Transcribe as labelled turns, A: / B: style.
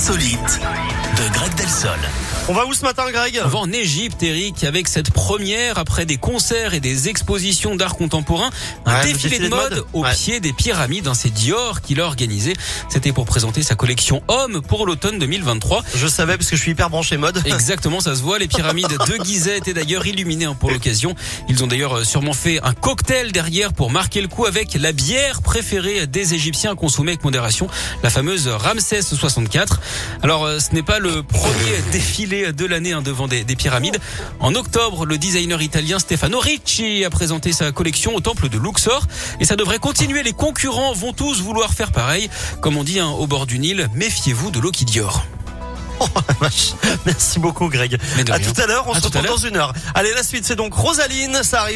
A: insolite
B: On va où ce matin, Greg
C: On va en Égypte, Eric, avec cette première, après des concerts et des expositions d'art contemporain, un
B: Ouais,
C: défilé, de
B: de
C: mode, au
B: Ouais.
C: pied des pyramides. hein, C'est Dior qui l'a organisé. C'était pour présenter sa collection Homme pour l'automne 2023.
B: Je savais parce que je suis hyper branché mode.
C: Exactement, ça se voit. Les pyramides de Gizeh étaient d'ailleurs illuminées hein, pour l'occasion. Ils ont d'ailleurs euh, sûrement fait un cocktail derrière pour marquer le coup avec la bière préférée des Égyptiens à consommer avec modération, la fameuse Ramsès 64. Alors, euh, ce n'est pas le premier défilé de l'année hein, devant des, des pyramides. En octobre, le designer italien Stefano Ricci a présenté sa collection au temple de Luxor et ça devrait continuer. Les concurrents vont tous vouloir faire pareil. Comme on dit hein, au bord du Nil, méfiez-vous de l'eau qui.
B: Oh, vache. Merci beaucoup, Greg. À tout à l'heure. On
C: À
B: se retrouve dans une heure. Allez, la suite, c'est donc Rosaline. Ça arrive.